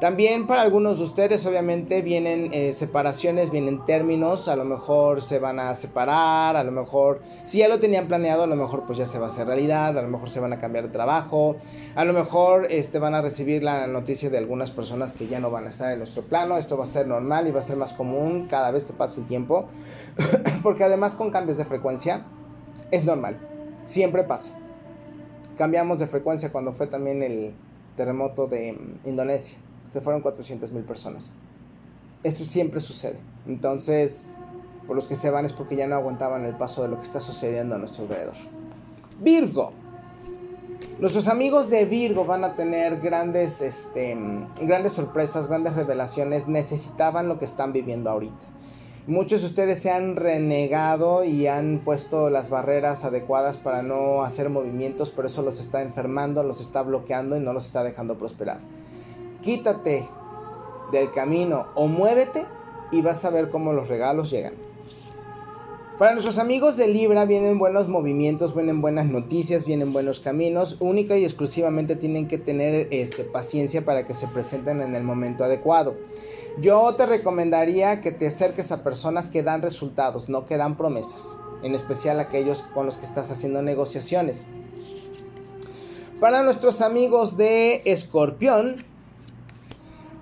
También para algunos de ustedes obviamente vienen eh, separaciones, vienen términos, a lo mejor se van a separar, a lo mejor si ya lo tenían planeado, a lo mejor pues ya se va a hacer realidad, a lo mejor se van a cambiar de trabajo, a lo mejor este, van a recibir la noticia de algunas personas que ya no van a estar en nuestro plano, esto va a ser normal y va a ser más común cada vez que pase el tiempo, porque además con cambios de frecuencia es normal, siempre pasa. Cambiamos de frecuencia cuando fue también el terremoto de mm, Indonesia se fueron 400 mil personas. Esto siempre sucede. Entonces, por los que se van es porque ya no aguantaban el paso de lo que está sucediendo a nuestro alrededor. Virgo. Nuestros amigos de Virgo van a tener grandes, este, grandes sorpresas, grandes revelaciones. Necesitaban lo que están viviendo ahorita. Muchos de ustedes se han renegado y han puesto las barreras adecuadas para no hacer movimientos, pero eso los está enfermando, los está bloqueando y no los está dejando prosperar quítate del camino o muévete y vas a ver cómo los regalos llegan. Para nuestros amigos de Libra vienen buenos movimientos, vienen buenas noticias, vienen buenos caminos. Única y exclusivamente tienen que tener este, paciencia para que se presenten en el momento adecuado. Yo te recomendaría que te acerques a personas que dan resultados, no que dan promesas. En especial aquellos con los que estás haciendo negociaciones. Para nuestros amigos de Escorpión,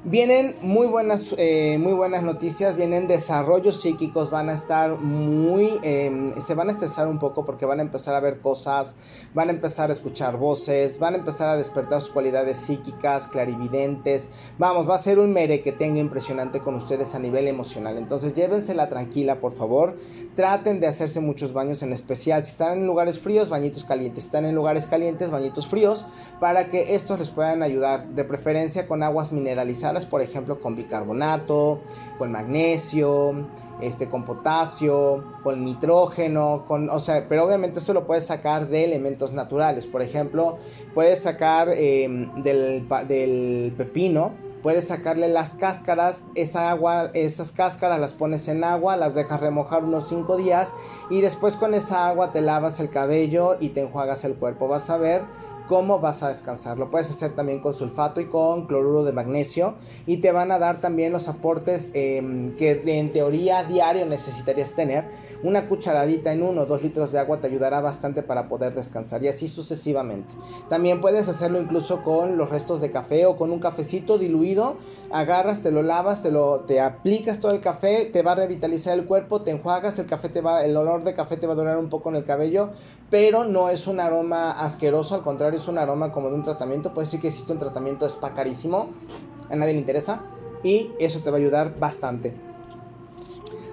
Vienen muy buenas, eh, muy buenas noticias, vienen desarrollos psíquicos, van a estar muy, em, se van a estresar un poco porque van a empezar a ver cosas, van a empezar a escuchar voces, van a empezar a despertar sus cualidades psíquicas, clarividentes. Vamos, va a ser un mere que tenga impresionante con ustedes a nivel emocional. Entonces llévensela tranquila, por favor. Traten de hacerse muchos baños en especial. Si están en lugares fríos, bañitos calientes. Si están en lugares calientes, bañitos fríos, para que estos les puedan ayudar, de preferencia con aguas mineralizadas por ejemplo, con bicarbonato, con magnesio, este, con potasio, con nitrógeno, con, o sea, pero obviamente esto lo puedes sacar de elementos naturales. Por ejemplo, puedes sacar em, del, del pepino, puedes sacarle las cáscaras, esa agua, esas cáscaras las pones en agua, las dejas remojar unos 5 días y después con esa agua te lavas el cabello y te enjuagas el cuerpo. Vas a ver cómo vas a descansar. Lo puedes hacer también con sulfato y con cloruro de magnesio y te van a dar también los aportes em, que en teoría diario necesitarías tener. Una cucharadita en uno o dos litros de agua te ayudará bastante para poder descansar y así sucesivamente. También puedes hacerlo incluso con los restos de café o con un cafecito diluido. Agarras, te lo lavas, te lo te aplicas todo el café, te va a revitalizar el cuerpo, te enjuagas, el café te va, el olor de café te va a durar un poco en el cabello, pero no es un aroma asqueroso, al contrario es un aroma como de un tratamiento, puede decir que existe un tratamiento, está carísimo, a nadie le interesa y eso te va a ayudar bastante.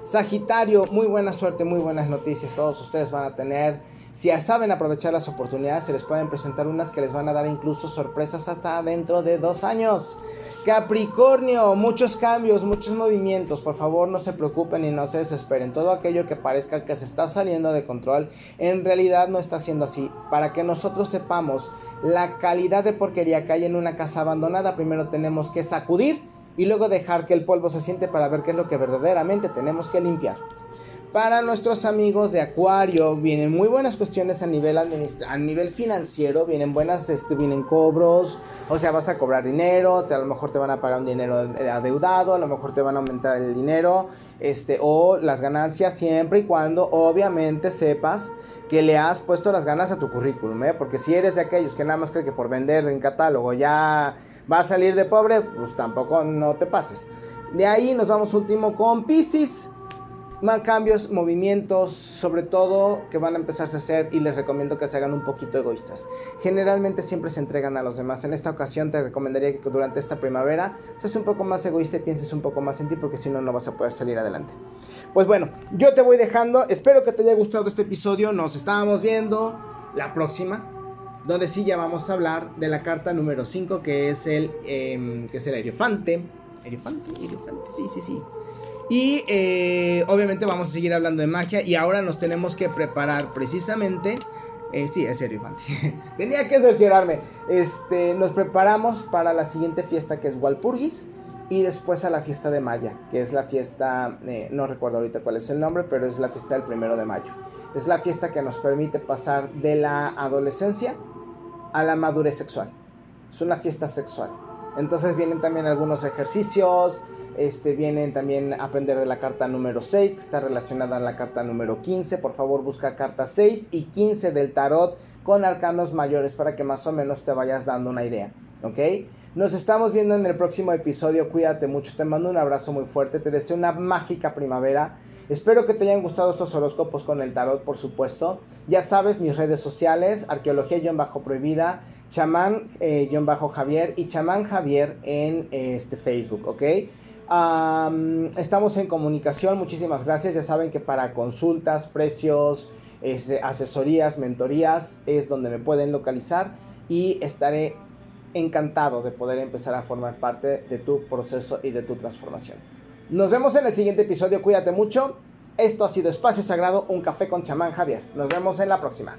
Sagitario, muy buena suerte, muy buenas noticias, todos ustedes van a tener. Si saben aprovechar las oportunidades, se les pueden presentar unas que les van a dar incluso sorpresas hasta dentro de dos años. Capricornio, muchos cambios, muchos movimientos. Por favor, no se preocupen y no se desesperen. Todo aquello que parezca que se está saliendo de control, en realidad no está siendo así. Para que nosotros sepamos la calidad de porquería que hay en una casa abandonada, primero tenemos que sacudir y luego dejar que el polvo se siente para ver qué es lo que verdaderamente tenemos que limpiar. Para nuestros amigos de Acuario vienen muy buenas cuestiones a nivel a nivel financiero, vienen buenas, este, vienen cobros, o sea, vas a cobrar dinero, te, a lo mejor te van a pagar un dinero adeudado, a lo mejor te van a aumentar el dinero, este, o las ganancias siempre y cuando obviamente sepas que le has puesto las ganas a tu currículum, ¿eh? porque si eres de aquellos que nada más cree que por vender en catálogo ya va a salir de pobre, pues tampoco no te pases. De ahí nos vamos último con Pisces más cambios, movimientos, sobre todo que van a empezarse a hacer y les recomiendo que se hagan un poquito egoístas. Generalmente siempre se entregan a los demás. En esta ocasión te recomendaría que durante esta primavera seas un poco más egoísta y pienses un poco más en ti porque si no no vas a poder salir adelante. Pues bueno, yo te voy dejando. Espero que te haya gustado este episodio. Nos estábamos viendo la próxima. Donde sí ya vamos a hablar de la carta número 5 que es el eh, que es el elefante. Elefante, elefante, sí, sí, sí. Y eh, obviamente vamos a seguir hablando de magia y ahora nos tenemos que preparar precisamente... Eh, sí, es serio, Tenía que cerciorarme. Este, nos preparamos para la siguiente fiesta que es Walpurgis y después a la fiesta de Maya, que es la fiesta, eh, no recuerdo ahorita cuál es el nombre, pero es la fiesta del primero de mayo. Es la fiesta que nos permite pasar de la adolescencia a la madurez sexual. Es una fiesta sexual. Entonces vienen también algunos ejercicios, este, vienen también a aprender de la carta número 6, que está relacionada a la carta número 15. Por favor, busca carta 6 y 15 del tarot con arcanos mayores para que más o menos te vayas dando una idea. ¿Ok? Nos estamos viendo en el próximo episodio. Cuídate mucho. Te mando un abrazo muy fuerte. Te deseo una mágica primavera. Espero que te hayan gustado estos horóscopos con el tarot, por supuesto. Ya sabes, mis redes sociales, arqueología-prohibida, chamán-javier eh, y chamán Javier en este Facebook, ¿ok? Estamos en comunicación, muchísimas gracias. Ya saben que para consultas, precios, este, asesorías, mentorías es donde me pueden localizar y estaré encantado de poder empezar a formar parte de tu proceso y de tu transformación. Nos vemos en el siguiente episodio, cuídate mucho. Esto ha sido Espacio Sagrado, un café con chamán Javier. Nos vemos en la próxima.